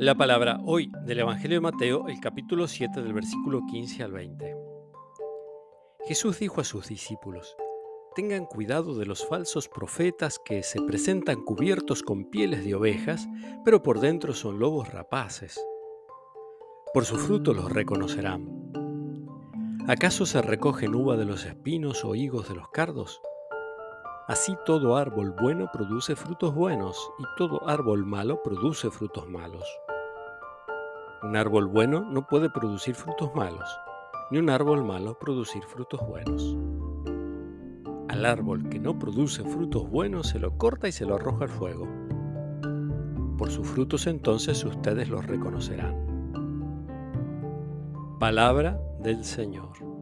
La palabra hoy del Evangelio de Mateo, el capítulo 7 del versículo 15 al 20. Jesús dijo a sus discípulos, Tengan cuidado de los falsos profetas que se presentan cubiertos con pieles de ovejas, pero por dentro son lobos rapaces. Por su fruto los reconocerán. ¿Acaso se recogen uva de los espinos o higos de los cardos? Así todo árbol bueno produce frutos buenos y todo árbol malo produce frutos malos. Un árbol bueno no puede producir frutos malos, ni un árbol malo producir frutos buenos. Al árbol que no produce frutos buenos se lo corta y se lo arroja al fuego. Por sus frutos entonces ustedes los reconocerán. Palabra del Señor.